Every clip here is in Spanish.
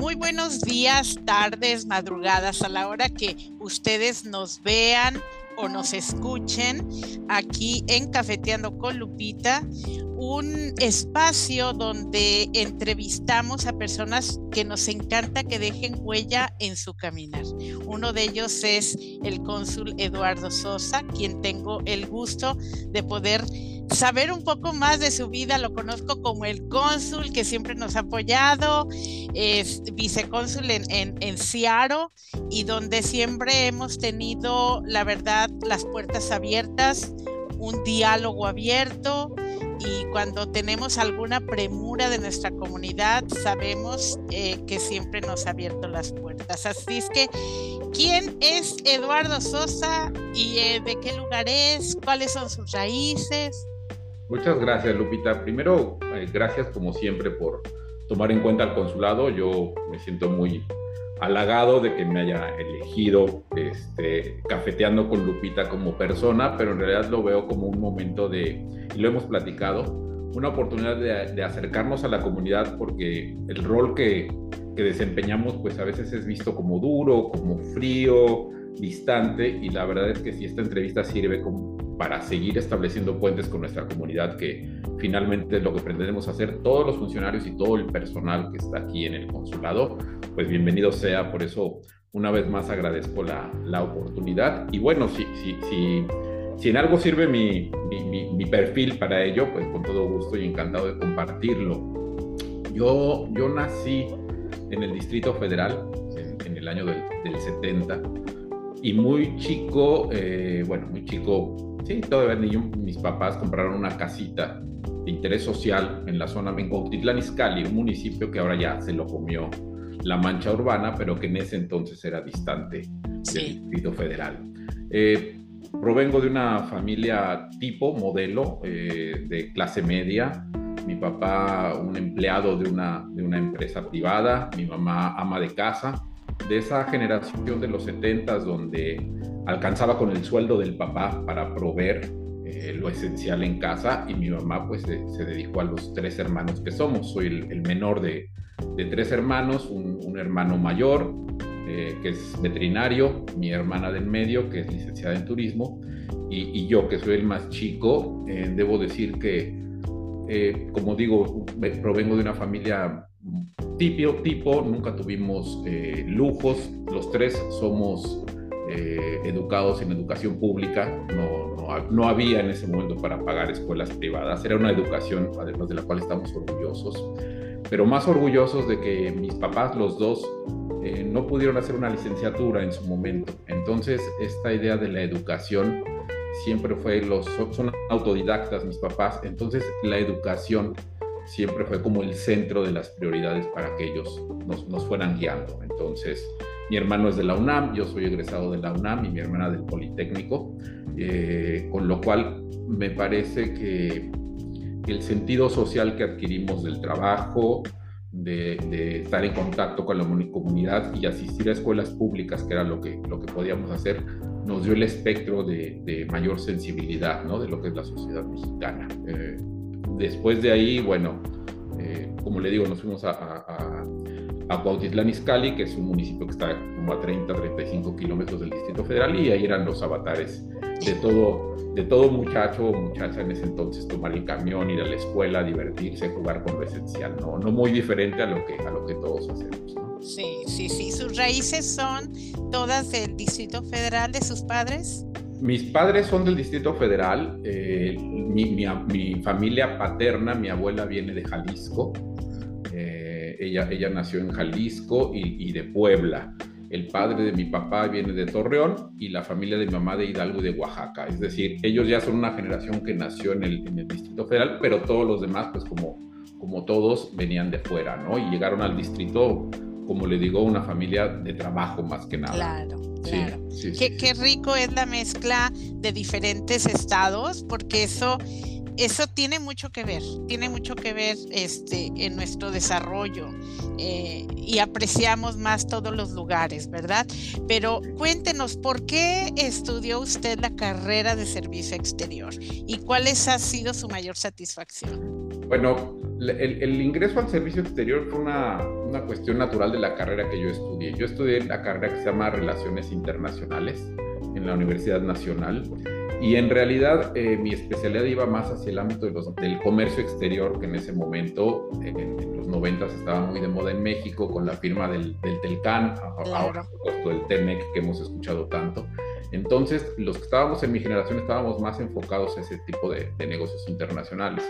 muy buenos días, tardes, madrugadas, a la hora que ustedes nos vean o nos escuchen aquí en Cafeteando con Lupita, un espacio donde entrevistamos a personas que nos encanta que dejen huella en su caminar. Uno de ellos es el cónsul Eduardo Sosa, quien tengo el gusto de poder saber un poco más de su vida. Lo conozco como el cónsul que siempre nos ha apoyado, es vicecónsul en, en, en Seattle y donde siempre hemos tenido, la verdad, las puertas abiertas, un diálogo abierto y cuando tenemos alguna premura de nuestra comunidad, sabemos eh, que siempre nos ha abierto las puertas. Así es que, ¿quién es Eduardo Sosa y eh, de qué lugar es? ¿Cuáles son sus raíces? Muchas gracias, Lupita. Primero, eh, gracias como siempre por tomar en cuenta el consulado. Yo me siento muy halagado de que me haya elegido este, cafeteando con Lupita como persona, pero en realidad lo veo como un momento de, y lo hemos platicado, una oportunidad de, de acercarnos a la comunidad porque el rol que, que, desempeñamos pues a veces es visto como duro, como frío, distante, y la verdad es que si esta entrevista sirve como para seguir estableciendo puentes con nuestra comunidad, que finalmente es lo que pretendemos hacer todos los funcionarios y todo el personal que está aquí en el consulado, pues bienvenido sea. Por eso, una vez más agradezco la, la oportunidad. Y bueno, si, si, si, si, en algo sirve mi, mi, mi, perfil para ello, pues con todo gusto y encantado de compartirlo. Yo, yo nací en el Distrito Federal en, en el año del, del 70 y muy chico, eh, bueno, muy chico Sí, todavía niño, mis papás compraron una casita de interés social en la zona de Cuautitlán Izcalli, un municipio que ahora ya se lo comió la mancha urbana, pero que en ese entonces era distante sí. del Distrito Federal. Eh, provengo de una familia tipo, modelo, eh, de clase media. Mi papá, un empleado de una, de una empresa privada, mi mamá ama de casa, de esa generación de los 70 donde alcanzaba con el sueldo del papá para proveer eh, lo esencial en casa y mi mamá pues se, se, dedicó a los tres hermanos que somos. Soy el, el menor de, de, tres hermanos, un, un hermano mayor eh, que es veterinario, mi hermana del medio que es licenciada en turismo y, y yo que soy el más chico, eh, debo decir que eh, como digo, provengo de una familia tipo, tipo nunca tuvimos eh, lujos, los tres somos eh, educados en educación pública, no, no, no, había en ese momento para pagar escuelas privadas, era una educación además de la cual estamos orgullosos, pero más orgullosos de que mis papás, los dos, eh, no pudieron hacer una licenciatura en su momento. Entonces, esta idea de la educación siempre fue, los, son autodidactas mis papás, entonces la educación siempre fue como el centro de las prioridades para que ellos nos, nos fueran guiando. Entonces, mi hermano es de la UNAM, yo soy egresado de la UNAM y mi hermana del Politécnico, eh, con lo cual me parece que el sentido social que adquirimos del trabajo, de, de, estar en contacto con la comunidad y asistir a escuelas públicas, que era lo que, lo que podíamos hacer, nos dio el espectro de, de mayor sensibilidad ¿no? de lo que es la sociedad mexicana. Eh, después de ahí, bueno, eh, como le digo, nos fuimos a, a, a Cuautitlán Izcalli, que es un municipio que está como a 30, 35 kilómetros del Distrito Federal, y ahí eran los avatares de todo, de todo muchacho o muchacha en ese entonces, tomar el camión, ir a la escuela, divertirse, jugar con lo esencial, ¿no? No muy diferente a lo que, a lo que todos hacemos, ¿no? Sí, sí, sí. ¿Sus raíces son todas del Distrito Federal de sus padres? Mis padres son del Distrito Federal. Eh, mi, mi, mi, familia paterna, mi abuela viene de Jalisco. Ella, ella nació en Jalisco y, y, de Puebla. El padre de mi papá viene de Torreón y la familia de mi mamá de Hidalgo y de Oaxaca. Es decir, ellos ya son una generación que nació en el, en el Distrito Federal, pero todos los demás, pues como, como todos, venían de fuera, ¿no? Y llegaron al distrito, como le digo, una familia de trabajo más que nada. Claro. Claro. Sí, sí, qué, sí. qué, rico es la mezcla de diferentes estados, porque eso, eso tiene mucho que ver, tiene mucho que ver este, en nuestro desarrollo eh, y apreciamos más todos los lugares, ¿verdad? Pero cuéntenos, ¿por qué estudió usted la carrera de servicio exterior y cuál ha sido su mayor satisfacción? Bueno, el, ingreso al servicio exterior fue una, una, cuestión natural de la carrera que yo estudié. Yo estudié la carrera que se llama Relaciones Internacionales en la Universidad Nacional y en realidad eh, mi especialidad iba más hacia el ámbito de los, del comercio exterior, que en ese momento, en, los 90 estaba muy de moda en México con la firma del, del Telcan, ahora por supuesto del TEMEC que hemos escuchado tanto. Entonces, los que estábamos en mi generación estábamos más enfocados a ese tipo de, de negocios internacionales.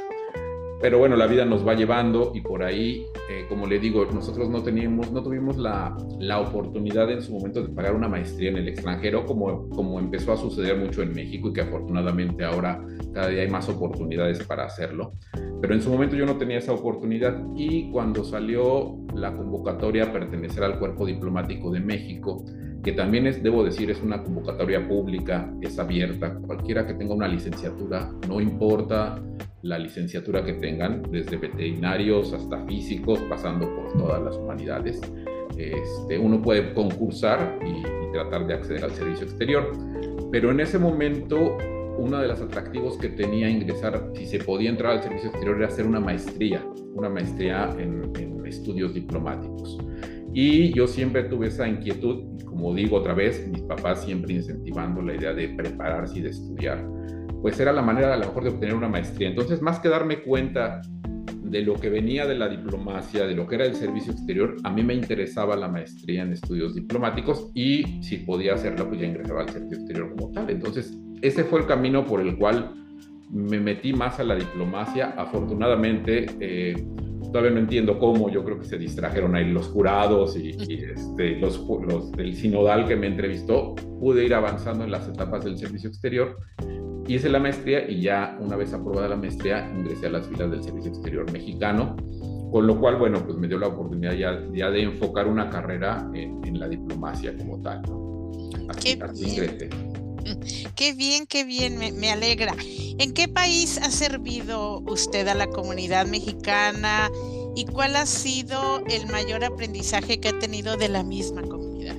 Pero bueno, la vida nos va llevando y por ahí, eh, como le digo, nosotros no teníamos, no tuvimos la, la, oportunidad en su momento de pagar una maestría en el extranjero, como, como empezó a suceder mucho en México y que afortunadamente ahora cada día hay más oportunidades para hacerlo. Pero en su momento yo no tenía esa oportunidad y cuando salió la convocatoria a pertenecer al Cuerpo Diplomático de México, que también es, debo decir, es una convocatoria pública, es abierta, cualquiera que tenga una licenciatura, no importa la licenciatura que tengan, desde veterinarios hasta físicos, pasando por todas las humanidades. Este, uno puede concursar y, tratar de acceder al servicio exterior. Pero en ese momento, uno de los atractivos que tenía ingresar, si se podía entrar al servicio exterior, era hacer una maestría, una maestría en, en estudios diplomáticos. Y yo siempre tuve esa inquietud, como digo otra vez, mis papás siempre incentivando la idea de prepararse y de estudiar pues era la manera a lo mejor de obtener una maestría. Entonces, más que darme cuenta de lo que venía de la diplomacia, de lo que era el servicio exterior, a mí me interesaba la maestría en estudios diplomáticos y si podía hacerla, pues ya ingresaba al servicio exterior como tal. Entonces, ese fue el camino por el cual me metí más a la diplomacia. Afortunadamente, eh, todavía no entiendo cómo, yo creo que se distrajeron ahí los jurados y, este, los, los del sinodal que me entrevistó, pude ir avanzando en las etapas del servicio exterior hice la maestría y ya una vez aprobada la maestría ingresé a las filas del Servicio Exterior Mexicano, con lo cual, bueno, pues me dio la oportunidad ya, ya de enfocar una carrera en, la diplomacia como tal. Así, qué ingresé. Qué bien, qué bien, me, alegra. ¿En qué país ha servido usted a la comunidad mexicana y cuál ha sido el mayor aprendizaje que ha tenido de la misma comunidad?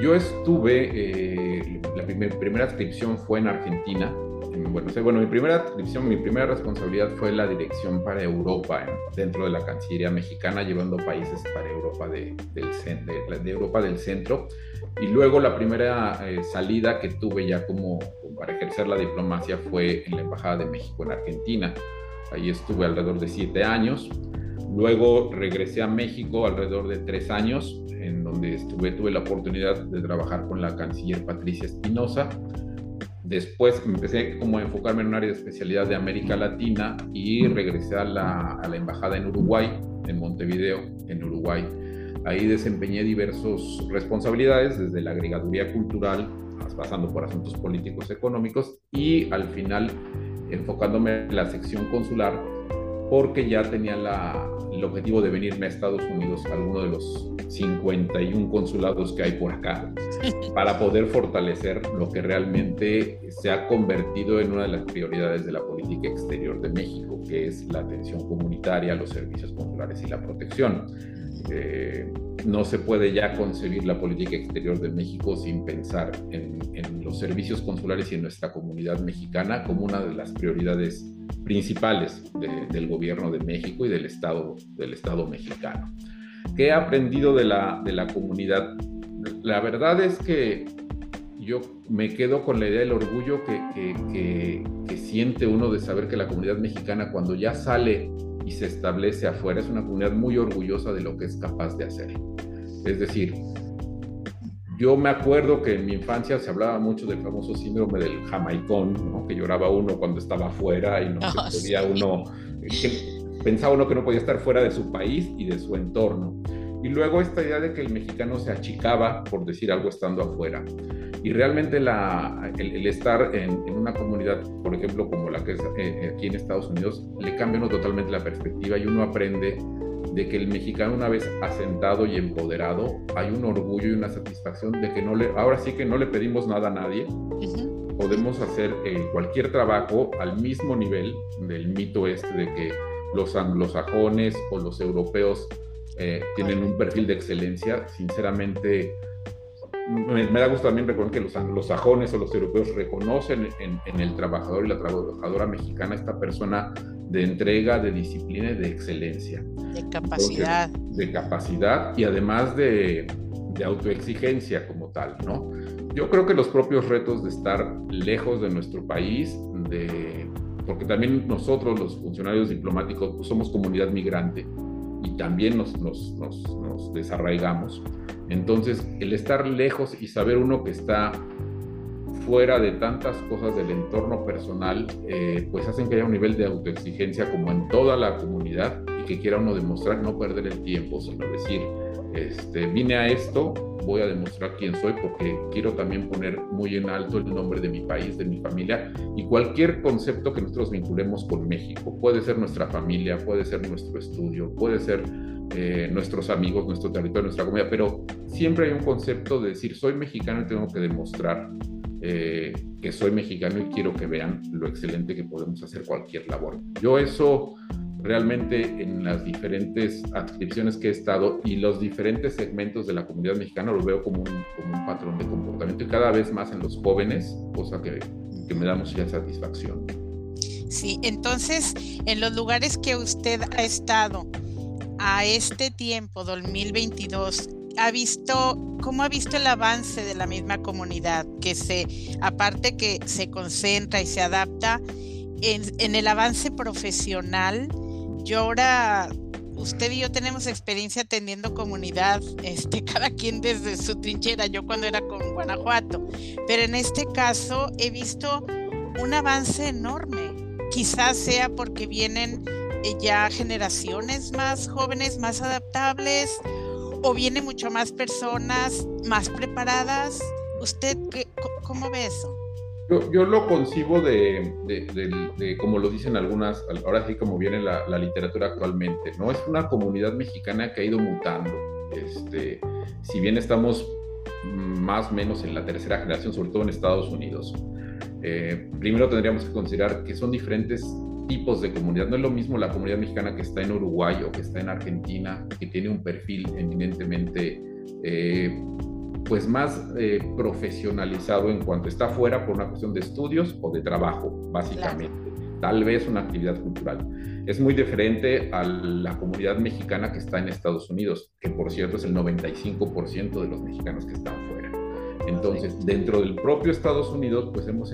Yo estuve, eh, la primera inscripción fue en Argentina, bueno, bueno, mi primera adscripción, mi primera responsabilidad fue la dirección para Europa dentro de la Cancillería mexicana, llevando países para Europa de, Europa del centro. Y luego la primera eh, salida que tuve ya como, para ejercer la diplomacia fue en la Embajada de México en Argentina. Ahí estuve alrededor de siete años. Luego regresé a México alrededor de tres años, en donde estuve, tuve la oportunidad de trabajar con la canciller Patricia Espinosa Después empecé como a enfocarme en un área de especialidad de América Latina y regresé a la, a la embajada en Uruguay, en Montevideo, en Uruguay. Ahí desempeñé diversas responsabilidades, desde la agregaduría cultural, pasando por asuntos políticos económicos y al final enfocándome en la sección consular porque ya tenía la, el objetivo de venirme a Estados Unidos, a alguno de los 51 consulados que hay por acá, para poder fortalecer lo que realmente se ha convertido en una de las prioridades de la política exterior de México, que es la atención comunitaria, los servicios consulares y la protección. Eh, no se puede ya concebir la política exterior de México sin pensar en, los servicios consulares y en nuestra comunidad mexicana como una de las prioridades principales del gobierno de México y del Estado, del Estado mexicano. ¿Qué he aprendido de la, de la comunidad? La verdad es que yo me quedo con la idea del orgullo que, que, siente uno de saber que la comunidad mexicana cuando ya sale y se establece afuera es una comunidad muy orgullosa de lo que es capaz de hacer. Es decir, yo me acuerdo que en mi infancia se hablaba mucho del famoso síndrome del jamaicón, que lloraba uno cuando estaba afuera y no se podía uno, pensaba uno que no podía estar fuera de su país y de su entorno. Y luego esta idea de que el mexicano se achicaba, por decir algo, estando afuera. Y realmente la, el, estar en, una comunidad, por ejemplo, como la que es eh, aquí en Estados Unidos, le cambia uno totalmente la perspectiva y uno aprende de que el mexicano una vez asentado y empoderado, hay un orgullo y una satisfacción de que no le, ahora sí que no le pedimos nada a nadie, podemos hacer eh, cualquier trabajo al mismo nivel del mito este de que los anglosajones o los europeos eh, tienen un perfil de excelencia, sinceramente me, da gusto también reconocer que los anglosajones o los europeos reconocen en, en, el trabajador y la trabajadora mexicana esta persona de entrega, de disciplina y de excelencia. De capacidad. de capacidad y además de, de autoexigencia como tal, ¿no? Yo creo que los propios retos de estar lejos de nuestro país, de, porque también nosotros los funcionarios diplomáticos pues, somos comunidad migrante y también nos, desarraigamos. Entonces, el estar lejos y saber uno que está fuera de tantas cosas del entorno personal, eh, pues hacen que haya un nivel de autoexigencia como en toda la comunidad que quiera uno demostrar no perder el tiempo, sino decir, este, vine a esto, voy a demostrar quién soy porque quiero también poner muy en alto el nombre de mi país, de mi familia y cualquier concepto que nosotros vinculemos con México. Puede ser nuestra familia, puede ser nuestro estudio, puede ser eh, nuestros amigos, nuestro territorio, nuestra comunidad, pero siempre hay un concepto de decir soy mexicano y tengo que demostrar eh, que soy mexicano y quiero que vean lo excelente que podemos hacer cualquier labor. Yo eso realmente en las diferentes adscripciones que he estado y los diferentes segmentos de la comunidad mexicana lo veo como un, como un patrón de comportamiento y cada vez más en los jóvenes, cosa que, que me da mucha satisfacción. Sí, entonces en los lugares que usted ha estado a este tiempo, 2022, ha visto, cómo ha visto el avance de la misma comunidad, que se, aparte que se concentra y se adapta en, en el avance profesional, yo ahora, usted y yo tenemos experiencia atendiendo comunidad, este, cada quien desde su trinchera, yo cuando era con Guanajuato, pero en este caso he visto un avance enorme. Quizás sea porque vienen eh, ya generaciones más jóvenes, más adaptables, o vienen mucho más personas más preparadas. ¿Usted qué, cómo ve eso? Yo, lo concibo de, como lo dicen algunas, ahora sí como viene la, literatura actualmente, ¿no? Es una comunidad mexicana que ha ido mutando. Este, si bien estamos más o menos en la tercera generación, sobre todo en Estados Unidos, eh, primero tendríamos que considerar que son diferentes tipos de comunidad. No es lo mismo la comunidad mexicana que está en Uruguay o que está en Argentina, que tiene un perfil eminentemente... Eh, pues más eh, profesionalizado en cuanto está fuera por una cuestión de estudios o de trabajo, básicamente. Tal vez una actividad cultural. Es muy diferente a la comunidad mexicana que está en Estados Unidos, que por cierto es el 95% de los mexicanos que están fuera. Entonces, dentro del propio Estados Unidos, pues hemos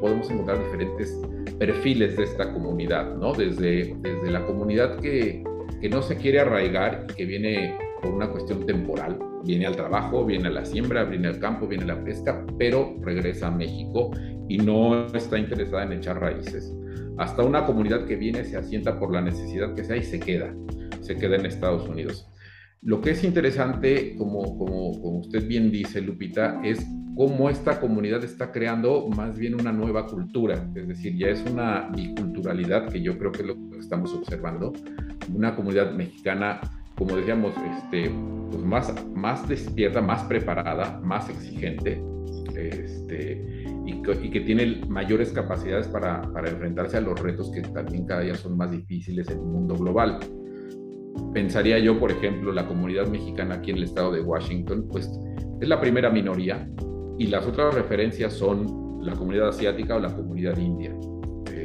podemos encontrar diferentes perfiles de esta comunidad, ¿no? Desde, desde la comunidad que, que no se quiere arraigar y que viene por una cuestión temporal, viene al trabajo, viene a la siembra, viene al campo, viene a la pesca, pero regresa a México y no está interesada en echar raíces. Hasta una comunidad que viene, se asienta por la necesidad que sea y se queda, se queda en Estados Unidos. Lo que es interesante, como, como, como usted bien dice, Lupita, es cómo esta comunidad está creando más bien una nueva cultura, es decir, ya es una biculturalidad que yo creo que es lo que estamos observando, una comunidad mexicana como decíamos, este, pues más, más despierta, más preparada, más exigente, este, y, que, tiene mayores capacidades para, para, enfrentarse a los retos que también cada día son más difíciles en un mundo global. Pensaría yo, por ejemplo, la comunidad mexicana aquí en el estado de Washington, pues es la primera minoría y las otras referencias son la comunidad asiática o la comunidad india.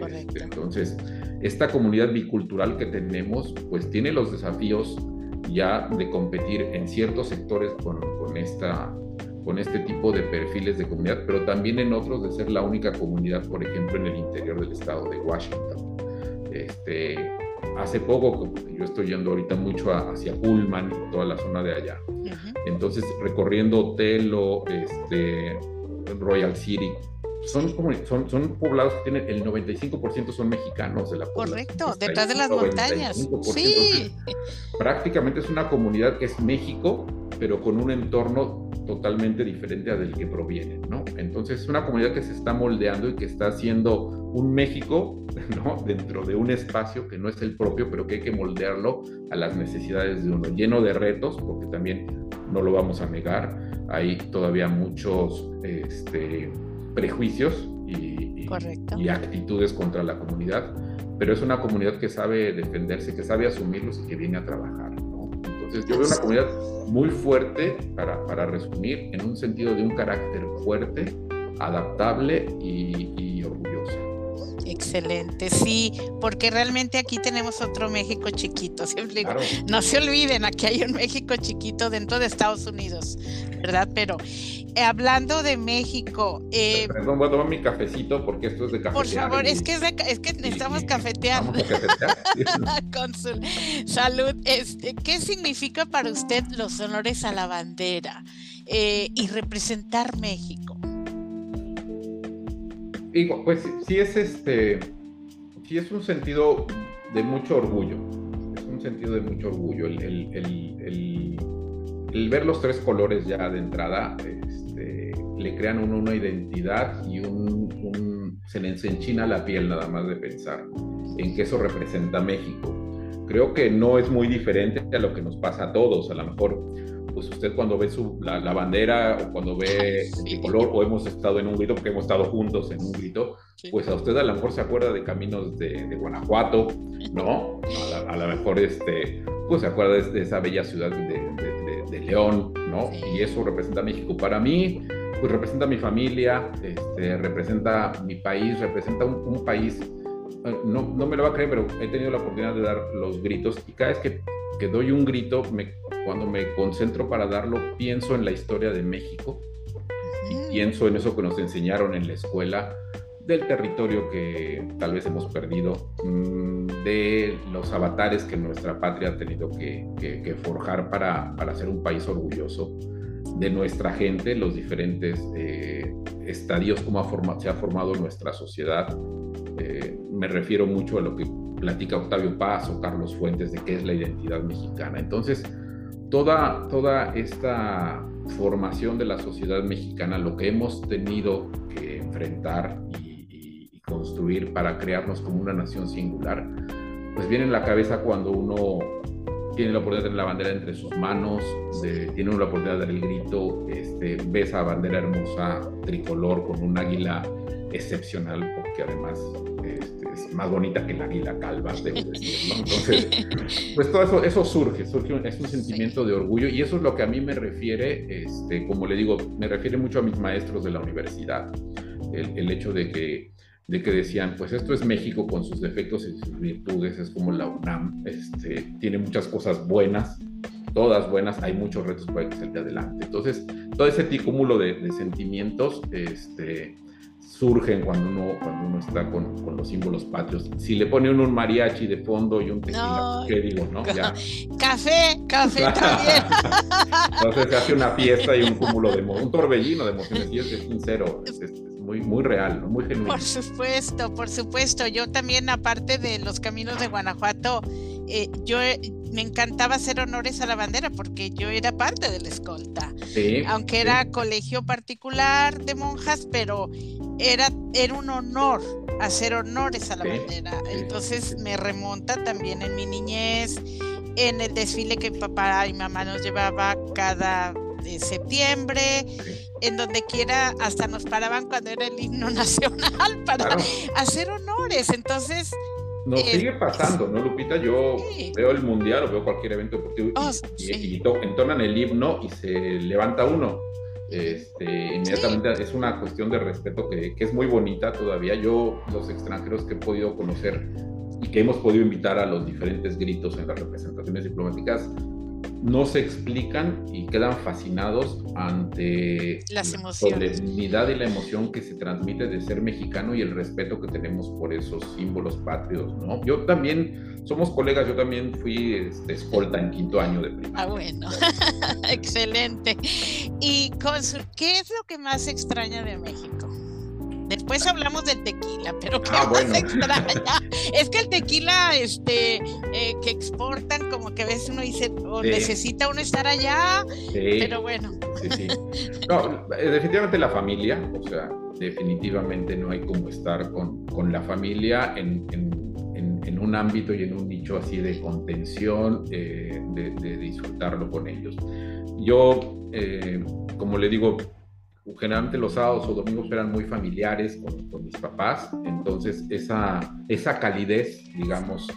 Este, entonces, esta comunidad bicultural que tenemos, pues tiene los desafíos ya de competir en ciertos sectores con, con, esta, con este tipo de perfiles de comunidad, pero también en otros de ser la única comunidad, por ejemplo, en el interior del estado de Washington. Este, hace poco, yo estoy yendo ahorita mucho hacia Pullman y toda la zona de allá. Entonces, recorriendo Telo, este, Royal City, son, son, son poblados que tienen el 95% son mexicanos de la población. Correcto, detrás de las montañas. Sí. Prácticamente es una comunidad que es México, pero con un entorno totalmente diferente al del que proviene, ¿no? Entonces es una comunidad que se está moldeando y que está haciendo un México, ¿no? Dentro de un espacio que no es el propio, pero que hay que moldearlo a las necesidades de uno, lleno de retos, porque también no lo vamos a negar, hay todavía muchos, este, prejuicios y, y, actitudes contra la comunidad, pero es una comunidad que sabe defenderse, que sabe asumirlos y que viene a trabajar. Entonces yo veo una comunidad muy fuerte, para, para, resumir, en un sentido de un carácter fuerte, adaptable y, y orgullosa. Excelente, sí, porque realmente aquí tenemos otro México chiquito. Siempre digo, no se olviden, aquí hay un México chiquito dentro de Estados Unidos, ¿verdad? Pero hablando de México. Eh, Perdón, voy a tomar mi cafecito porque esto es de cafetear. Por favor, es que, es, que necesitamos cafetear. Vamos Cónsul, salud. Este, ¿Qué significa para usted los honores a la bandera eh, y representar México? Digo, pues sí es este, sí es un sentido de mucho orgullo. Es un sentido de mucho orgullo. El, el, el, ver los tres colores ya de entrada este, le crean una identidad y un, se le enchina la piel nada más de pensar en que eso representa México. Creo que no es muy diferente a lo que nos pasa a todos. A lo mejor pues usted cuando ve su, la, bandera o cuando ve el tricolor o hemos estado en un grito, porque hemos estado juntos en un grito, pues a usted a lo mejor se acuerda de caminos de, Guanajuato, ¿no? A lo mejor este, pues se acuerda de, esa bella ciudad de, León, ¿no? Y eso representa México. Para mí, pues representa mi familia, este, representa mi país, representa un, país, eh, no, no me lo va a creer, pero he tenido la oportunidad de dar los gritos y cada vez que que doy un grito, me, cuando me concentro para darlo, pienso en la historia de México y pienso en eso que nos enseñaron en la escuela, del territorio que tal vez hemos perdido, mm, de los avatares que nuestra patria ha tenido que, forjar para, para, ser un país orgulloso, de nuestra gente, los diferentes eh, estadios, cómo se ha formado nuestra sociedad. Eh, me refiero mucho a lo que platica Octavio Paz o Carlos Fuentes de qué es la identidad mexicana. Entonces, toda, toda esta formación de la sociedad mexicana, lo que hemos tenido que enfrentar y, construir para crearnos como una nación singular, pues viene en la cabeza cuando uno tiene la oportunidad de tener la bandera entre sus manos, tiene la oportunidad de dar el grito, este, ve esa bandera hermosa tricolor con un águila excepcional, porque además más bonita que la águila calva, debo decir, Entonces, pues todo eso, eso surge, surge, es un sentimiento de orgullo y eso es lo que a mí me refiere, este, como le digo, me refiere mucho a mis maestros de la universidad, el, el hecho de que, de que decían, pues esto es México con sus defectos y sus virtudes, es como la UNAM, este, tiene muchas cosas buenas, todas buenas, hay muchos retos para que salga adelante. Entonces, todo ese cúmulo de, de sentimientos, este, surgen cuando uno, cuando uno está con, con, los símbolos patrios. Si le pone uno un mariachi de fondo y un tequila, ¿qué digo, no? Café, café también. Entonces se hace una fiesta y un cúmulo de un torbellino de emociones y es, sincero, es, muy, muy real, ¿no? muy genuino. Por supuesto, por supuesto. Yo también, aparte de los caminos de Guanajuato, eh, yo me encantaba hacer honores a la bandera porque yo era parte de la escolta. Aunque era colegio particular de monjas, pero era, era un honor hacer honores a la bandera. Entonces me remonta también en mi niñez, en el desfile que papá y mamá nos llevaba cada eh, septiembre, en donde quiera, hasta nos paraban cuando era el himno nacional para hacer honores. Entonces, nos sigue pasando, ¿no, Lupita? Yo veo el mundial o veo cualquier evento deportivo y, oh, entonan el himno y se levanta uno. Este, inmediatamente es una cuestión de respeto que, que, es muy bonita todavía. Yo, los extranjeros que he podido conocer y que hemos podido invitar a los diferentes gritos en las representaciones diplomáticas, no se explican y quedan fascinados ante Las la solemnidad y la emoción que se transmite de ser mexicano y el respeto que tenemos por esos símbolos patrios, ¿no? Yo también, somos colegas, yo también fui este, escolta en quinto año de primaria. Ah, bueno, excelente. Y Consul, ¿qué es lo que más extraña de México? Después hablamos del tequila, pero qué ah, más extraña. es que el tequila este, eh, que exportan, como que a veces uno dice, o necesita uno estar allá, pero bueno. Sí, sí. No, eh, definitivamente la familia, o sea, definitivamente no hay como estar con, con la familia en, en, en, un ámbito y en un nicho así de contención, eh, de, de, disfrutarlo con ellos. Yo, como le digo, generalmente los sábados o domingos eran muy familiares con, mis papás, entonces esa, esa calidez, digamos,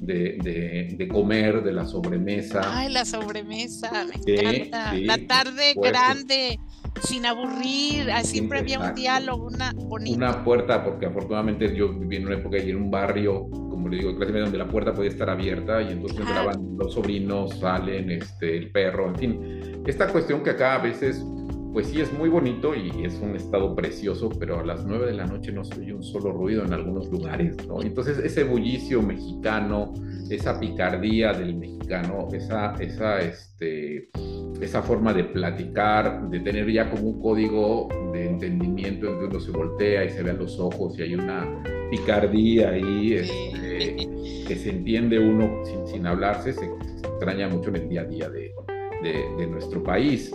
de, comer, de la sobremesa. Ay, la sobremesa, me encanta. la tarde grande, sin aburrir, siempre había un diálogo, una bonita. Una puerta, porque afortunadamente yo viví en una época y en un barrio, como le digo, donde la puerta podía estar abierta y entonces entraban los sobrinos, salen, este, el perro, en fin. Esta cuestión que acá a veces pues sí es muy bonito y es un estado precioso, pero a las nueve de la noche no se oye un solo ruido en algunos lugares, ¿no? Entonces ese bullicio mexicano, esa picardía del mexicano, esa, esa, este, esa forma de platicar, de tener ya como un código de entendimiento en que uno se voltea y se ve a los ojos y hay una picardía ahí este, que se entiende uno sin, sin hablarse, se extraña mucho en el día a día de, de nuestro país.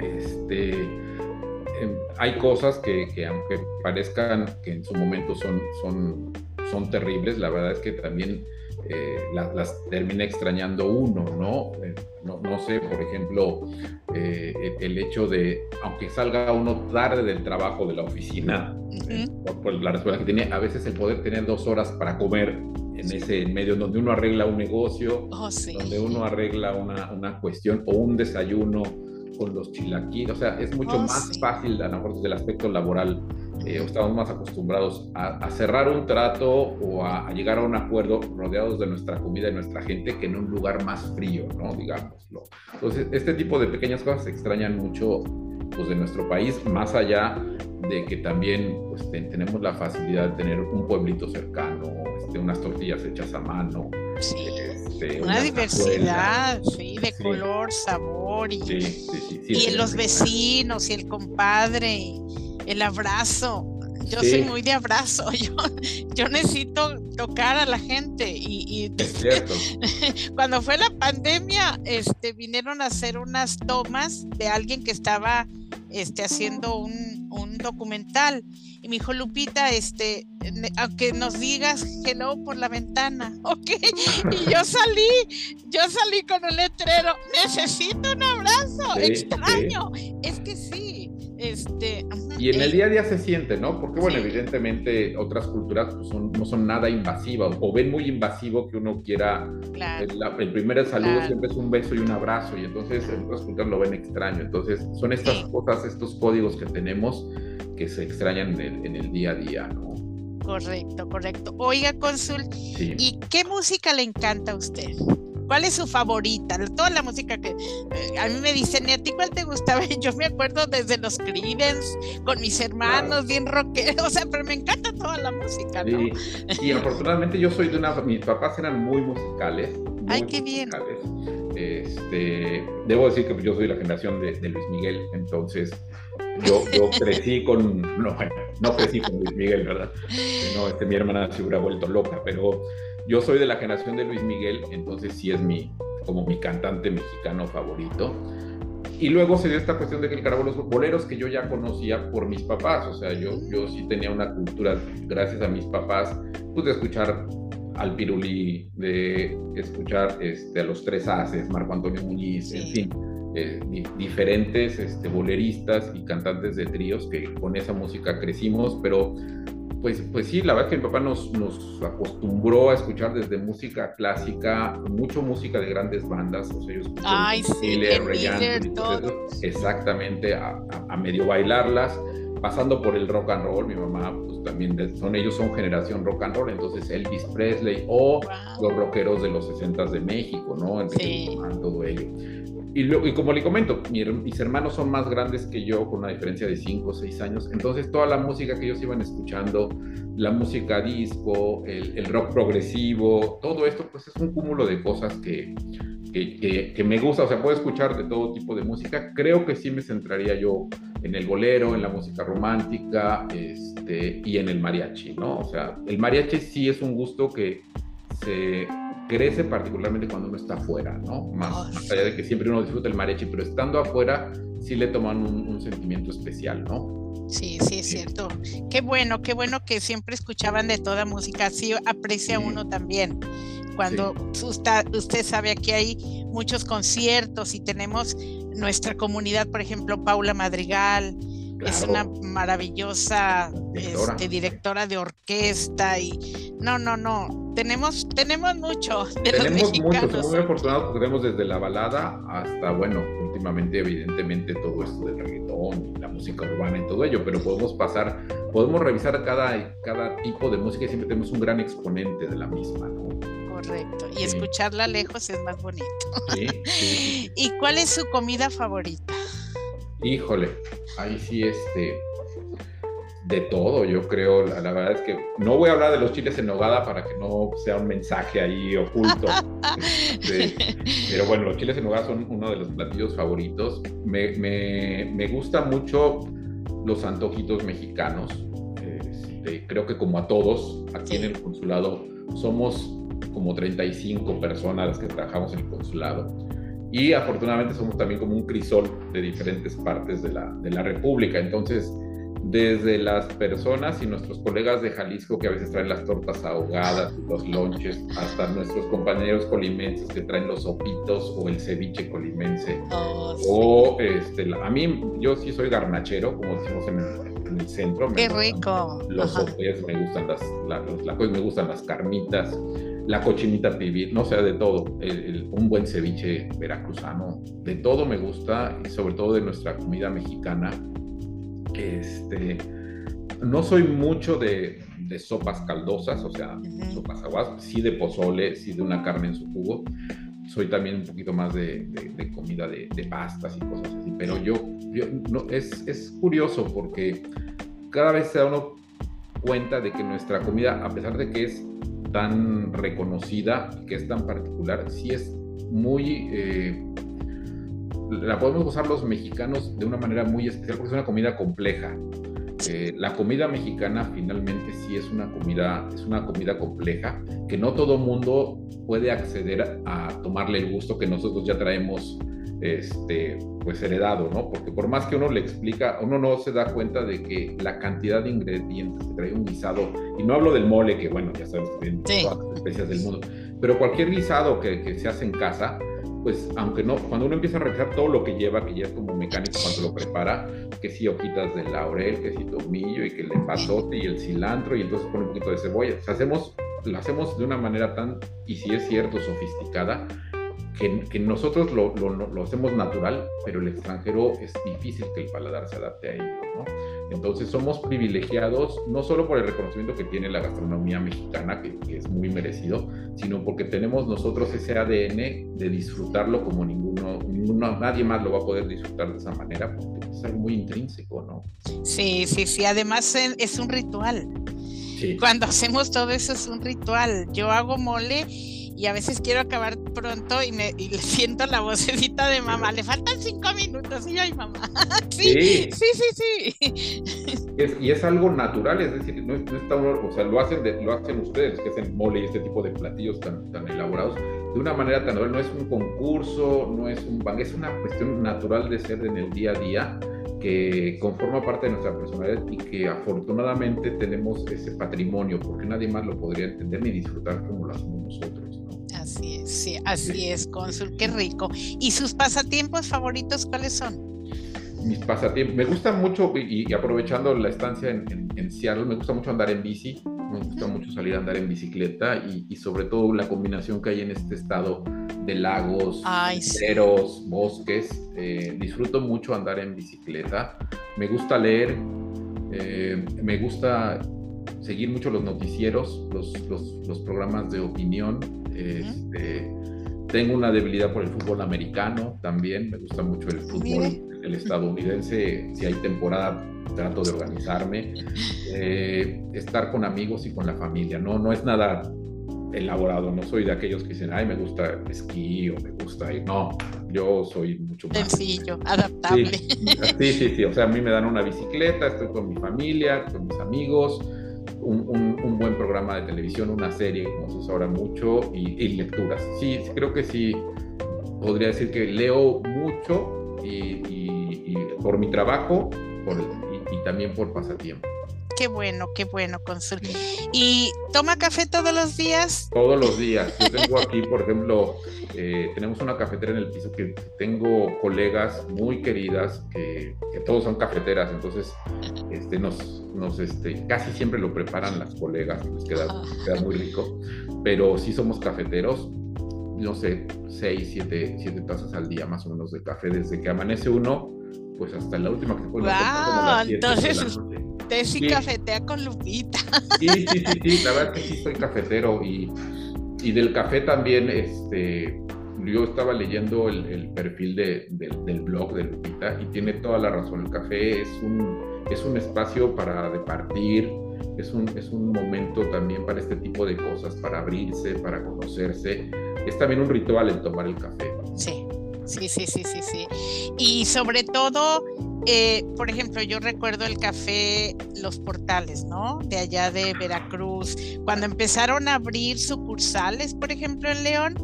Este, em, hay cosas que, aunque parezcan que en su momento son, son, son terribles, la verdad es que también eh, las, termina extrañando uno, ¿no? Eh, no, no, sé, por ejemplo, eh, el hecho de, aunque salga uno tarde del trabajo de la oficina, por, la responsabilidad que tiene, a veces el poder tener dos horas para comer en ese medio donde uno arregla un negocio, oh, donde uno arregla una, una cuestión o un desayuno con los chilaquiles, o sea, es mucho oh, más fácil, a lo mejor desde el aspecto laboral, eh, estamos más acostumbrados a, cerrar un trato o a, llegar a un acuerdo rodeados de nuestra comida y nuestra gente que en un lugar más frío, ¿no? Digámoslo. Entonces, este tipo de pequeñas cosas se extrañan mucho pues, de nuestro país, más allá de que también pues, tenemos la facilidad de tener un pueblito cercano, este, unas tortillas hechas a mano. Sí. Este, una, diversidad, sí, de color, sabor y, y los vecinos y el compadre, el abrazo. Yo soy muy de abrazo, yo, yo necesito tocar a la gente y, cuando fue la pandemia, este, vinieron a hacer unas tomas de alguien que estaba este, haciendo un, un documental y me dijo Lupita, este, aunque nos digas hello por la ventana, ¿ok? Y yo salí, yo salí con el letrero, necesito un abrazo, extraño, es que sí. Este, y en el día a día se siente, ¿no? Porque, bueno, evidentemente otras culturas pues, no son nada invasivas o ven muy invasivo que uno quiera. El, primer saludo siempre es un beso y un abrazo, y entonces en otras culturas lo ven extraño. Entonces, son estas cosas, estos códigos que tenemos que se extrañan en el, día a día, ¿no? Correcto, correcto. Oiga, Consul, ¿y qué música le encanta a usted? ¿Cuál es su favorita? Toda la música que eh, a mí me dicen, ¿y a ti cuál te gustaba? Yo me acuerdo desde los Creedence, con mis hermanos, bien rockeros, o sea, pero me encanta toda la música, ¿no? Y afortunadamente yo soy de una, mis papás eran muy musicales. Ay, qué bien. Este, debo decir que yo soy la generación de, de Luis Miguel, entonces yo, yo crecí con, no, no crecí con Luis Miguel, ¿verdad? No, este, mi hermana se hubiera vuelto loca, pero yo soy de la generación de Luis Miguel, entonces sí es mi, como mi cantante mexicano favorito. Y luego se dio esta cuestión de que el carabón, los boleros que yo ya conocía por mis papás, o sea, yo, yo sí tenía una cultura, gracias a mis papás, pues de escuchar al Pirulí, de escuchar este, a los Tres Haces, Marco Antonio Muñiz, en fin eh, diferentes este, boleristas y cantantes de tríos que con esa música crecimos, pero pues, pues sí, la verdad que mi papá nos, nos acostumbró a escuchar desde música clásica, mucho música de grandes bandas, o sea, yo Ay, sí, exactamente, a, a, medio bailarlas, pasando por el rock and roll, mi mamá pues también, son, ellos son generación rock and roll, entonces Elvis Presley o los rockeros de los 60 de México, ¿no? sí. todo ello. Y, y, como le comento, mis hermanos son más grandes que yo, con una diferencia de 5 o 6 años. Entonces, toda la música que ellos iban escuchando, la música disco, el, rock progresivo, todo esto, pues es un cúmulo de cosas que, que, que, me gusta. O sea, puedo escuchar de todo tipo de música. Creo que sí me centraría yo en el bolero, en la música romántica este, y en el mariachi, ¿no? O sea, el mariachi sí es un gusto que se crece particularmente cuando uno está afuera, ¿no? Más, allá de que siempre uno disfruta el mariachi, pero estando afuera sí le toman un, sentimiento especial, ¿no? Sí, sí, es cierto. Qué bueno, qué bueno que siempre escuchaban de toda música, así aprecia uno también. Cuando usted, usted sabe aquí hay muchos conciertos y tenemos nuestra comunidad, por ejemplo, Paula Madrigal, es una maravillosa este, directora de orquesta y no, no, no, tenemos, tenemos mucho de tenemos los mucho, somos muy afortunados porque tenemos desde la balada hasta, bueno, últimamente evidentemente todo esto del reggaetón, la música urbana y todo ello, pero podemos pasar, podemos revisar cada, cada tipo de música y siempre tenemos un gran exponente de la misma, ¿no? Correcto, y escucharla lejos es más bonito. Sí, ¿Y cuál es su comida favorita? Híjole, ahí sí, este, de todo, yo creo. La, verdad es que no voy a hablar de los chiles en nogada para que no sea un mensaje ahí oculto. Este, pero bueno, los chiles en nogada son uno de los platillos favoritos. Me, me, me gustan mucho los antojitos mexicanos. Este, creo que como a todos, aquí en el consulado somos como 35 personas las que trabajamos en el consulado y afortunadamente somos también como un crisol de diferentes partes de la, de la República. Entonces, desde las personas y nuestros colegas de Jalisco que a veces traen las tortas ahogadas, los lonches, hasta nuestros compañeros colimenses que traen los sopitos o el ceviche colimense. Oh, o este, a mí, yo sí soy garnachero, como decimos en el, centro. Qué rico. Los sopes, me gustan las, me gustan las carnitas la cochinita pibil, no sea de todo, un buen ceviche veracruzano, de todo me gusta y sobre todo de nuestra comida mexicana. Este, no soy mucho de, sopas caldosas, o sea, sopas aguas, sí de pozole, sí de una carne en su jugo. Soy también un poquito más de, comida de, pastas y cosas así, pero yo, no, es, es curioso porque cada vez se da uno cuenta de que nuestra comida, a pesar de que es tan reconocida, que es tan particular, sí es muy... Eh, la podemos usar los mexicanos de una manera muy especial porque es una comida compleja. Eh, la comida mexicana finalmente sí es una comida, es una comida compleja que no todo mundo puede acceder a tomarle el gusto que nosotros ya traemos este, pues heredado, ¿no? Porque por más que uno le explica, uno no se da cuenta de que la cantidad de ingredientes que trae un guisado, y no hablo del mole, que bueno, ya sabes, que todas las especias del mundo, pero cualquier guisado que, que, se hace en casa, pues aunque no, cuando uno empieza a revisar todo lo que lleva, que ya es como mecánico cuando lo prepara, que si hojitas de laurel, que si tomillo y que el epazote y el cilantro, y entonces pone un poquito de cebolla, o sea, hacemos, lo hacemos de una manera tan, y si es cierto, sofisticada, que, nosotros lo, lo, hacemos natural, pero el extranjero es difícil que el paladar se adapte a ello, ¿no? Entonces somos privilegiados no solo por el reconocimiento que tiene la gastronomía mexicana, que, es muy merecido, sino porque tenemos nosotros ese ADN de disfrutarlo como ninguno, ninguno, nadie más lo va a poder disfrutar de esa manera, porque es algo muy intrínseco, ¿no? Sí, sí, sí, además es un ritual. Sí. Cuando hacemos todo eso es un ritual. Yo hago mole y a veces quiero acabar pronto y, me, y le siento la vocecita de mamá, le faltan cinco minutos y ay mamá, sí, sí, sí, sí. y es algo natural, es decir, no, está o sea, lo hacen, lo hacen ustedes que hacen mole y este tipo de platillos tan, tan elaborados de una manera tan natural, no es un concurso, no es un es una cuestión natural de ser en el día a día que conforma parte de nuestra personalidad y que afortunadamente tenemos ese patrimonio, porque nadie más lo podría entender ni disfrutar como lo hacemos nosotros. Sí, así es, cónsul, qué rico. ¿Y sus pasatiempos favoritos cuáles son? Mis pasatiempos, me gusta mucho, y, aprovechando la estancia en, en, Seattle, me gusta mucho andar en bici, me gusta mucho salir a andar en bicicleta y, sobre todo la combinación que hay en este estado de lagos, ceros, bosques. Eh, disfruto mucho andar en bicicleta, me gusta leer, eh, me gusta seguir mucho los noticieros, los, los programas de opinión, este, tengo una debilidad por el fútbol americano también, me gusta mucho el fútbol el estadounidense, si hay temporada trato de organizarme, eh, estar con amigos y con la familia, no, no es nada elaborado, no soy de aquellos que dicen, ay, me gusta esquí o me gusta ir, no, yo soy mucho más... Sencillo, adaptable. sí, sí, sí, o sea, a mí me dan una bicicleta, estoy con mi familia, con mis amigos, un, buen programa de televisión, una serie, como se ahora mucho, y, lecturas. Sí, creo que sí, podría decir que leo mucho y, por mi trabajo y, también por pasatiempo. Qué bueno, qué bueno, Consul. ¿Y toma café todos los días? Todos los días. Yo tengo aquí, por ejemplo, eh, tenemos una cafetera en el piso que tengo colegas muy queridas que, todos son cafeteras, entonces este, nos, nos, este, casi siempre lo preparan las colegas, nos queda, queda muy rico, pero sí somos cafeteros no sé, seis, siete, siete tazas al día más o menos de café desde que amanece uno, pues hasta la última que se puede. Wow, entonces usted sí, cafetea con Lupita. Sí, sí, sí, sí, la verdad es que sí soy cafetero y, y del café también, este, yo estaba leyendo el, perfil de, del blog de Lupita y tiene toda la razón, el café es un, es un espacio para departir, es un, es un momento también para este tipo de cosas, para abrirse, para conocerse es también un ritual el tomar el café. Sí, sí, sí, sí, sí, sí. Y sobre todo, eh, por ejemplo, yo recuerdo el café Los Portales, ¿no? De allá de Veracruz, cuando empezaron a abrir sucursales, por ejemplo, en León.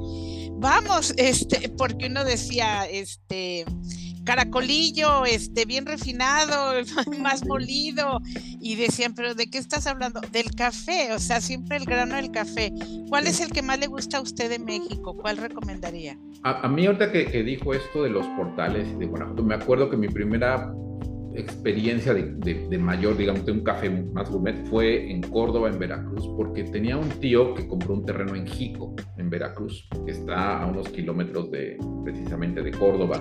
Vamos, este, porque uno decía, este, caracolillo, este, bien refinado, más molido. Y decían, pero ¿de qué estás hablando? Del café, o sea, siempre el grano del café. ¿Cuál es el que más le gusta a usted de México? ¿Cuál recomendaría? A, mí ahorita que, que, dijo esto de los portales de Guanajuato, me acuerdo que mi primera experiencia de, mayor, digamos, de un café más gourmet fue en Córdoba, en Veracruz, porque tenía un tío que compró un terreno en Jico, en Veracruz, que está a unos kilómetros de precisamente de Córdoba.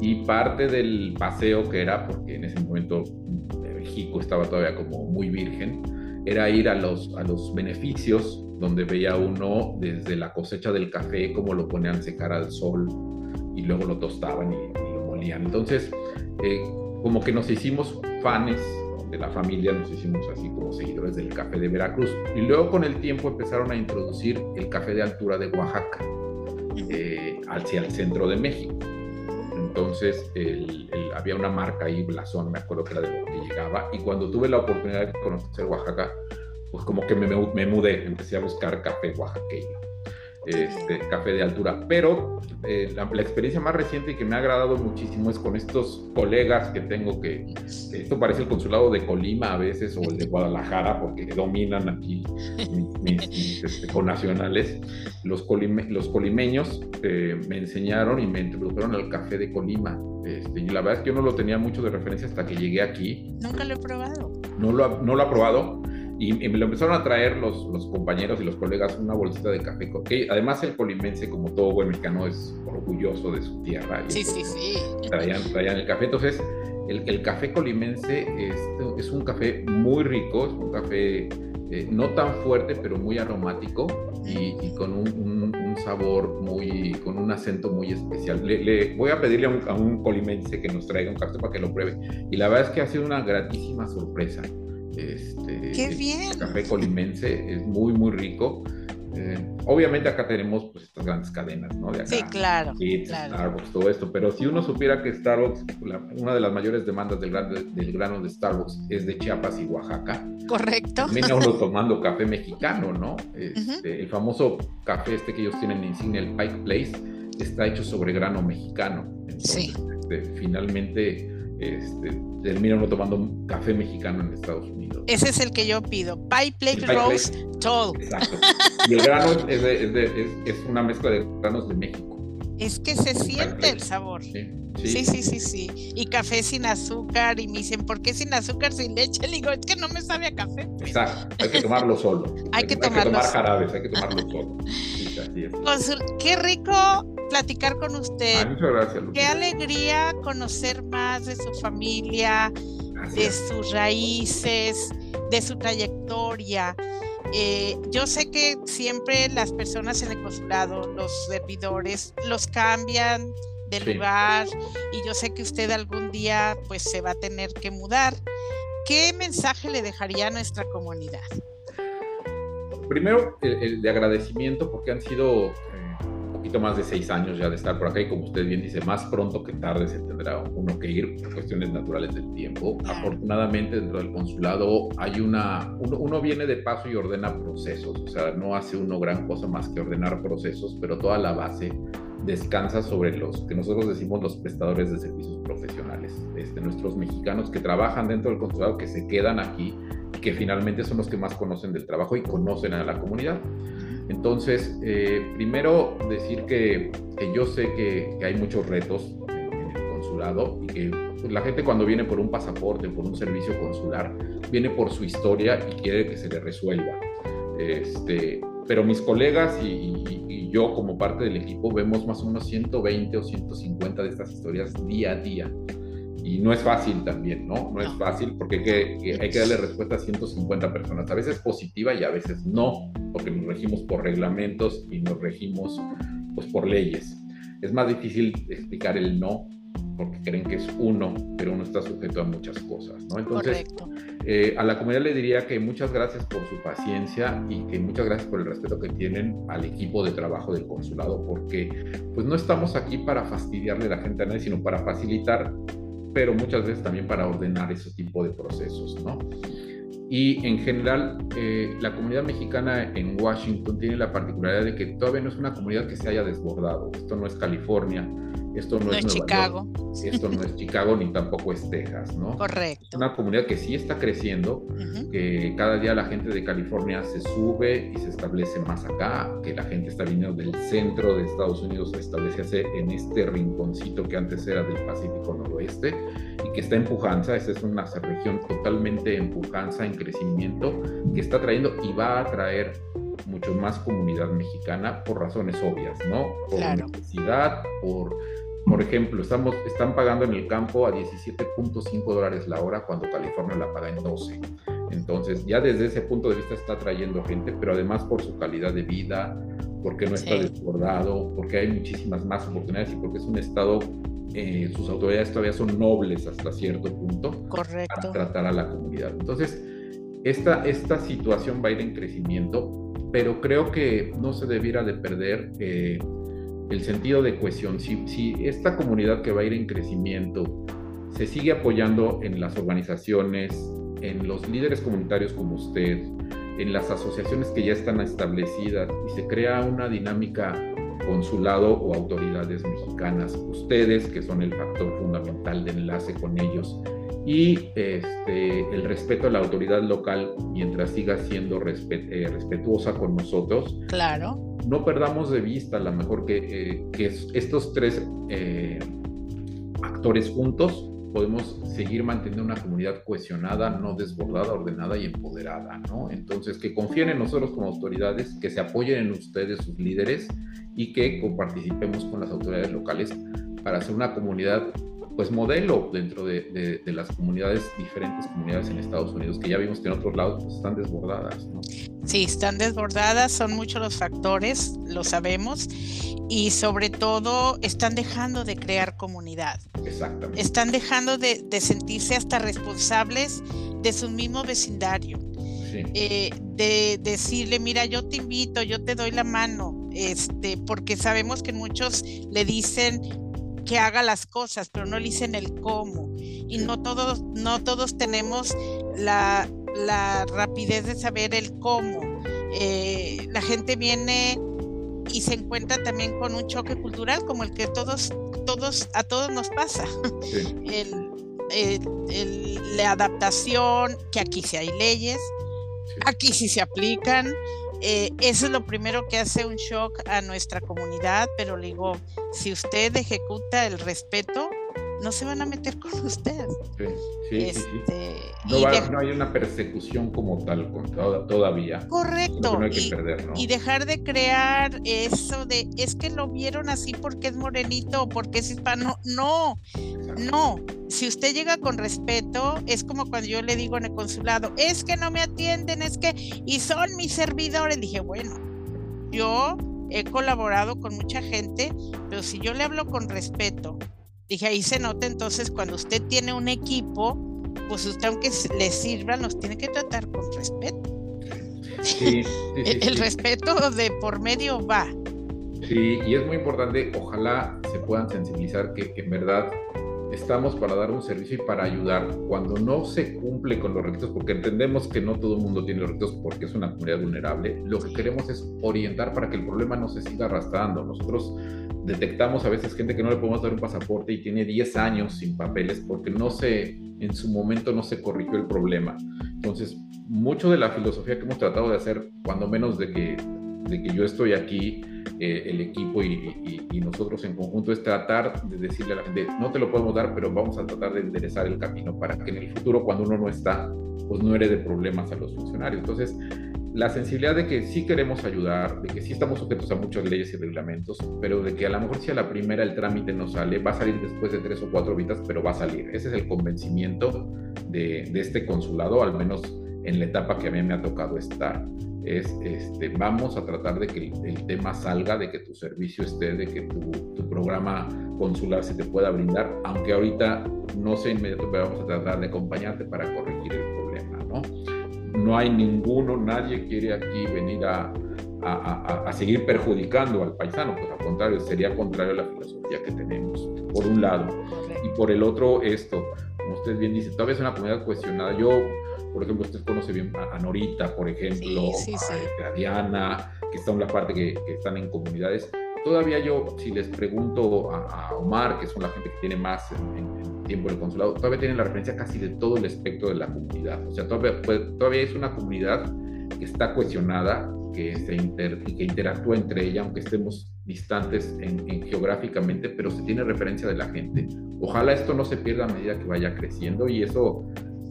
Y parte del paseo que era, porque en ese momento eh, Jico estaba todavía como muy virgen, era ir a los, a los beneficios donde veía uno desde la cosecha del café, cómo lo ponían a secar al sol y luego lo tostaban y, lo molían. Entonces, eh, como que nos hicimos fans de la familia, nos hicimos así como seguidores del café de Veracruz. Y luego con el tiempo empezaron a introducir el café de altura de Oaxaca eh, hacia el centro de México. Entonces había una marca ahí, Blasón, me acuerdo que era de lo que llegaba. Y cuando tuve la oportunidad de conocer Oaxaca, pues como que me, me mudé, empecé a buscar café oaxaqueño este, café de altura. Pero eh, la, experiencia más reciente y que me ha agradado muchísimo es con estos colegas que tengo que, esto parece el consulado de Colima a veces o el de Guadalajara porque dominan aquí mis, este, connacionales. Los, los colimeños eh, me enseñaron y me introdujeron al café de Colima. Este, y la verdad es que yo no lo tenía mucho de referencia hasta que llegué aquí. Nunca lo he probado. No lo, no lo he probado y, me lo empezaron a traer los, los, compañeros y los colegas una bolsita de café. Que además el colimense, como todo buen mexicano, es orgulloso de su tierra. sí, sí, sí. Traían, traían, el café. Entonces, el, el café colimense es, es, un café muy rico, es un café eh, no tan fuerte, pero muy aromático y, con un, un, sabor muy, con un acento muy especial. Le, voy a pedirle a un, a un, colimense que nos traiga un café para que lo pruebe. Y la verdad es que ha sido una gratísima sorpresa. Este, ¡Qué bien! café colimense es muy, muy rico. Eh, obviamente acá tenemos pues estas grandes cadenas, ¿no? De acá, sí, claro, Starbucks, todo esto, pero si uno supiera que Starbucks, una de las mayores demandas del, del, grano de Starbucks es de Chiapas y Oaxaca. Correcto. Termina uno tomando café mexicano, ¿no? Este, el famoso café este que ellos tienen en insignia, el Pike Place, está hecho sobre grano mexicano. sí. Este, finalmente este, termina uno tomando un café mexicano en Estados Unidos. Ese es el que yo pido, Pie Plate Roast Tall. Exacto. Y el grano es, es, una mezcla de granos de México. Es que se siente el sabor. Sí sí. sí sí. sí, Y café sin azúcar. Y me dicen, ¿por qué sin azúcar, sin leche? Le digo, es que no me sabe a café. Exacto. Hay que tomarlo solo. hay, que, tomarlo tomar jarabes, hay que tomarlo solo. qué rico platicar con usted. Muchas gracias. Qué alegría conocer más de su familia, de sus raíces, de su trayectoria. Eh, yo sé que siempre las personas en el consulado, los servidores, los cambian del lugar y yo sé que usted algún día pues se va a tener que mudar. ¿Qué mensaje le dejaría a nuestra comunidad? Primero, el de agradecimiento porque han sido más de seis años ya de estar por acá y como usted bien dice, más pronto que tarde se tendrá uno que ir por cuestiones naturales del tiempo. Afortunadamente dentro del consulado hay una, uno, viene de paso y ordena procesos, o sea, no hace uno gran cosa más que ordenar procesos, pero toda la base descansa sobre los que nosotros decimos los prestadores de servicios profesionales, este, nuestros mexicanos que trabajan dentro del consulado, que se quedan aquí que finalmente son los que más conocen del trabajo y conocen a la comunidad. Entonces, eh, primero decir que, yo sé que, hay muchos retos en, el consulado y que pues, la gente cuando viene por un pasaporte, por un servicio consular, viene por su historia y quiere que se le resuelva. Este, pero mis colegas y, yo como parte del equipo vemos más o menos 120 o 150 de estas historias día a día. Y no es fácil también, ¿no? No es fácil porque hay que, hay que darle respuesta a 150 personas. A veces positiva y a veces no, porque nos regimos por reglamentos y nos regimos pues, por leyes. Es más difícil explicar el no porque creen que es uno, pero uno está sujeto a muchas cosas, ¿no? Entonces, eh, a la comunidad le diría que muchas gracias por su paciencia y que muchas gracias por el respeto que tienen al equipo de trabajo del consulado, porque pues no estamos aquí para fastidiarle a la gente a nadie, sino para facilitar, pero muchas veces también para ordenar ese tipo de procesos, ¿no? Y en general, eh, la comunidad mexicana en Washington tiene la particularidad de que todavía no es una comunidad que se haya desbordado. Esto no es California, esto no, es, Chicago. esto no es Chicago ni tampoco es Texas, ¿no? Correcto. Es una comunidad que sí está creciendo, que cada día la gente de California se sube y se establece más acá, que la gente está viniendo del centro de Estados Unidos a establecerse en este rinconcito que antes era del Pacífico Noroeste y que está en pujanza. Esa es una región totalmente en pujanza, en crecimiento, que está trayendo y va a traer mucho más comunidad mexicana por razones obvias, ¿no? Por necesidad, por por ejemplo, estamos, están pagando en el campo a 17.5 dólares la hora cuando California la paga en 12. Entonces, ya desde ese punto de vista está trayendo gente, pero además por su calidad de vida, porque no está desbordado, porque hay muchísimas más oportunidades y porque es un estado, eh, sus autoridades todavía son nobles hasta cierto punto Correcto. para tratar a la comunidad. Entonces, esta, esta situación va a ir en crecimiento, pero creo que no se debiera de perder eh, el sentido de cohesión. Si, si esta comunidad que va a ir en crecimiento se sigue apoyando en las organizaciones, en los líderes comunitarios como usted, en las asociaciones que ya están establecidas y se crea una dinámica consulado o autoridades mexicanas, ustedes que son el factor fundamental de enlace con ellos y este, el respeto a la autoridad local mientras siga siendo eh, respetuosa con nosotros. Claro. No perdamos de vista a lo mejor que, eh, que estos tres eh, actores juntos podemos seguir manteniendo una comunidad cohesionada, no desbordada, ordenada y empoderada, ¿no? Entonces, que confíen en nosotros como autoridades, que se apoyen en ustedes, sus líderes, y que participemos con las autoridades locales para hacer una comunidad pues modelo dentro de, las comunidades, diferentes comunidades en Estados Unidos, que ya vimos que en otros lados pues, están desbordadas. ¿no? Sí, están desbordadas, son muchos los factores, lo sabemos, y sobre todo están dejando de crear comunidad. Exactamente. Están dejando de, sentirse hasta responsables de su mismo vecindario. Sí. Eh, de decirle, mira, yo te invito, yo te doy la mano, este, porque sabemos que muchos le dicen, que haga las cosas, pero no le dicen el cómo. Y no todos, no todos tenemos la, rapidez de saber el cómo. Eh, la gente viene y se encuentra también con un choque cultural como el que todos, todos, a todos nos pasa. la adaptación, que aquí sí hay leyes, aquí sí se aplican, eh, eso es lo primero que hace un shock a nuestra comunidad, pero le digo, si usted ejecuta el respeto, no se van a meter con usted. Sí, sí, este, no, hay una persecución como tal todavía. Correcto. y, dejar de crear eso de es que lo vieron así porque es morenito o porque es hispano. No, no. Si usted llega con respeto, es como cuando yo le digo en el consulado, es que no me atienden, es que, y son mis servidores. Dije, bueno, yo he colaborado con mucha gente, pero si yo le hablo con respeto, Dije, ahí se nota entonces cuando usted tiene un equipo, pues usted aunque le sirva, nos tiene que tratar con respeto. Sí, el, respeto de por medio va. Sí, y es muy importante, ojalá se puedan sensibilizar que, que en verdad estamos para dar un servicio y para ayudar. Cuando no se cumple con los requisitos, porque entendemos que no todo el mundo tiene los requisitos porque es una comunidad vulnerable, lo que queremos es orientar para que el problema no se siga arrastrando. Nosotros detectamos a veces gente que no le podemos dar un pasaporte y tiene 10 años sin papeles porque no se, en su momento no se corrigió el problema. Entonces, mucho de la filosofía que hemos tratado de hacer, cuando menos de que, de que yo estoy aquí, eh, el equipo y, y, nosotros en conjunto, es tratar de decirle a la gente, no te lo podemos dar, pero vamos a tratar de enderezar el camino para que en el futuro, cuando uno no está, pues no herede problemas a los funcionarios. Entonces, la sensibilidad de que sí queremos ayudar, de que sí estamos sujetos a muchas leyes y reglamentos, pero de que a lo mejor si a la primera el trámite no sale, va a salir después de tres o cuatro vidas, pero va a salir. Ese es el convencimiento de, de este consulado, al menos en la etapa que a mí me ha tocado estar. Es, este, vamos a tratar de que el, tema salga, de que tu servicio esté, de que tu, tu, programa consular se te pueda brindar, aunque ahorita no sea inmediato, pero vamos a tratar de acompañarte para corregir el problema, ¿no? no hay ninguno, nadie quiere aquí venir a, a, a, seguir perjudicando al paisano, pues al contrario, sería contrario a la filosofía que tenemos, por un lado. Y por el otro, esto, como usted bien dice, todavía es una comunidad cuestionada. Yo, por ejemplo, usted conoce bien a, Norita, por ejemplo, a, Diana, que está en la parte que, que están en comunidades. Todavía yo, si les pregunto a, Omar, que es una gente que tiene más en tiempo el consulado, todavía tienen la referencia casi de todo el espectro de la comunidad. O sea, todavía, pues, todavía es una comunidad que está cuestionada, que, se inter, que interactúa entre ella, aunque estemos distantes en, geográficamente, pero se tiene referencia de la gente. Ojalá esto no se pierda a medida que vaya creciendo y eso,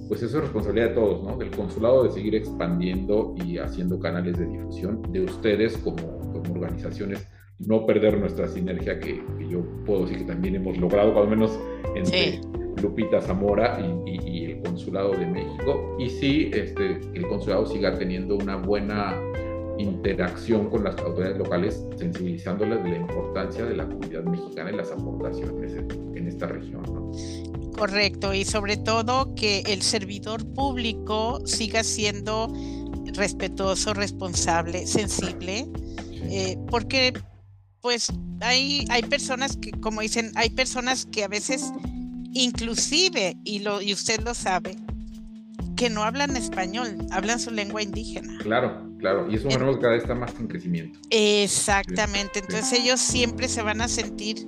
pues eso es responsabilidad de todos, ¿no? Del consulado de seguir expandiendo y haciendo canales de difusión, de ustedes como, como organizaciones no perder nuestra sinergia que, yo puedo decir que también hemos logrado, al menos entre Lupita Zamora y, el Consulado de México. Y sí, este, el Consulado siga teniendo una buena interacción con las autoridades locales, sensibilizándoles de la importancia de la comunidad mexicana y las aportaciones en, esta región. Correcto, y sobre todo que el servidor público siga siendo respetuoso, responsable, sensible, eh, porque pues hay, hay personas que, como dicen, hay personas que a veces, inclusive, y, lo, y usted lo sabe, que no hablan español, hablan su lengua indígena. Claro, claro, y eso que cada vez está más en crecimiento. Exactamente, entonces ellos siempre se van a sentir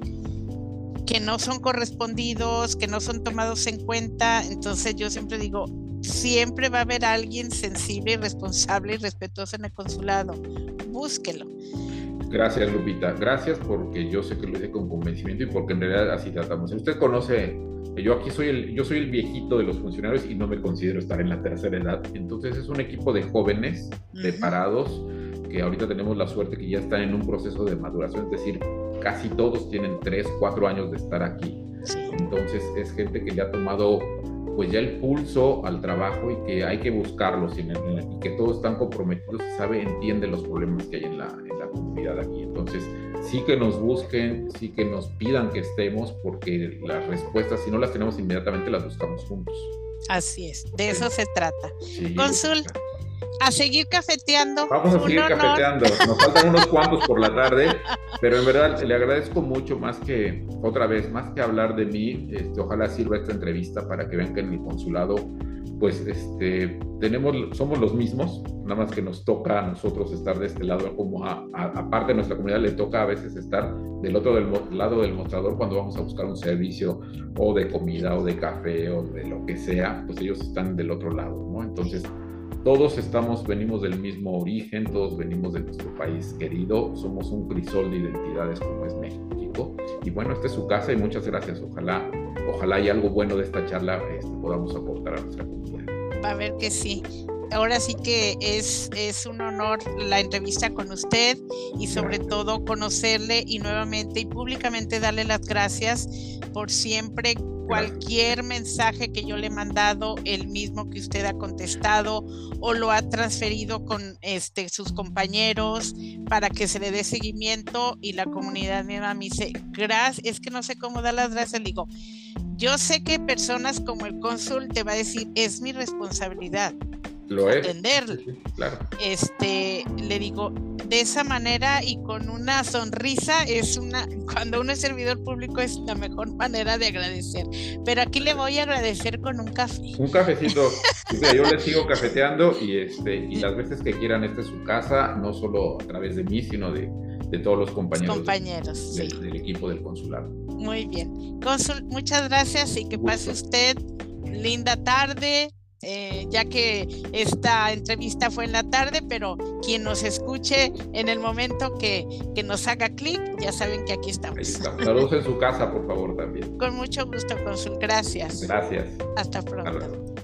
que no son correspondidos, que no son tomados en cuenta, entonces yo siempre digo, siempre va a haber alguien sensible responsable y respetuoso en el consulado, búsquelo. Gracias, Lupita. Gracias porque yo sé que lo hice con convencimiento y porque en realidad así tratamos. Usted conoce, yo aquí soy el, yo soy el viejito de los funcionarios y no me considero estar en la tercera edad. Entonces es un equipo de jóvenes preparados que ahorita tenemos la suerte que ya están en un proceso de maduración, es decir, casi todos tienen tres, cuatro años de estar aquí. Entonces es gente que ya ha tomado pues ya el pulso al trabajo y que hay que buscarlos y, que todos están comprometidos sabe, entiende los problemas que hay en la, en la comunidad aquí. Entonces, sí que nos busquen, sí que nos pidan que estemos, porque las respuestas, si no las tenemos inmediatamente, las buscamos juntos. Así es, de eso se trata. Consul, a seguir cafeteando. Vamos a seguir cafeteando. Nos faltan unos cuantos por la tarde, pero en verdad le agradezco mucho más que, otra vez, más que hablar de mí, este, ojalá sirva esta entrevista para que vean que en el consulado, pues, este, tenemos, somos los mismos, nada más que nos toca a nosotros estar de este lado, como aparte de nuestra comunidad le toca a veces estar del otro del, lado del mostrador cuando vamos a buscar un servicio o de comida o de café o de lo que sea, pues ellos están del otro lado, ¿no? Entonces, todos estamos, venimos del mismo origen, todos venimos de nuestro país querido, somos un crisol de identidades como es México. Y bueno, esta es su casa y muchas gracias. Ojalá, ojalá hay algo bueno de esta charla este, podamos aportar a nuestra comunidad. Va a ver que sí. Ahora sí que es, es un honor la entrevista con usted y sobre todo conocerle y nuevamente y públicamente darle las gracias por siempre cualquier mensaje que yo le he mandado, el mismo que usted ha contestado o lo ha transferido con este, sus compañeros para que se le dé seguimiento y la comunidad misma me dice, gracias, es que no sé cómo dar las gracias, le digo, yo sé que personas como el cónsul te va a decir, es mi responsabilidad, lo es. claro. Este, le digo, de esa manera y con una sonrisa es una, cuando uno es servidor público es la mejor manera de agradecer. Pero aquí le voy a agradecer con un café. Un cafecito. yo les sigo cafeteando y este, y las veces que quieran, esta es su casa, no solo a través de mí, sino de, de todos los compañeros, compañeros del, del equipo del consulado. Muy bien. Consul, muchas gracias y que pase usted linda tarde, eh, ya que esta entrevista fue en la tarde, pero quien nos escuche en el momento que, que nos haga clic, ya saben que aquí estamos. Saludos en su casa, por favor, también. Con mucho gusto, Consul. Gracias. Gracias. Hasta pronto.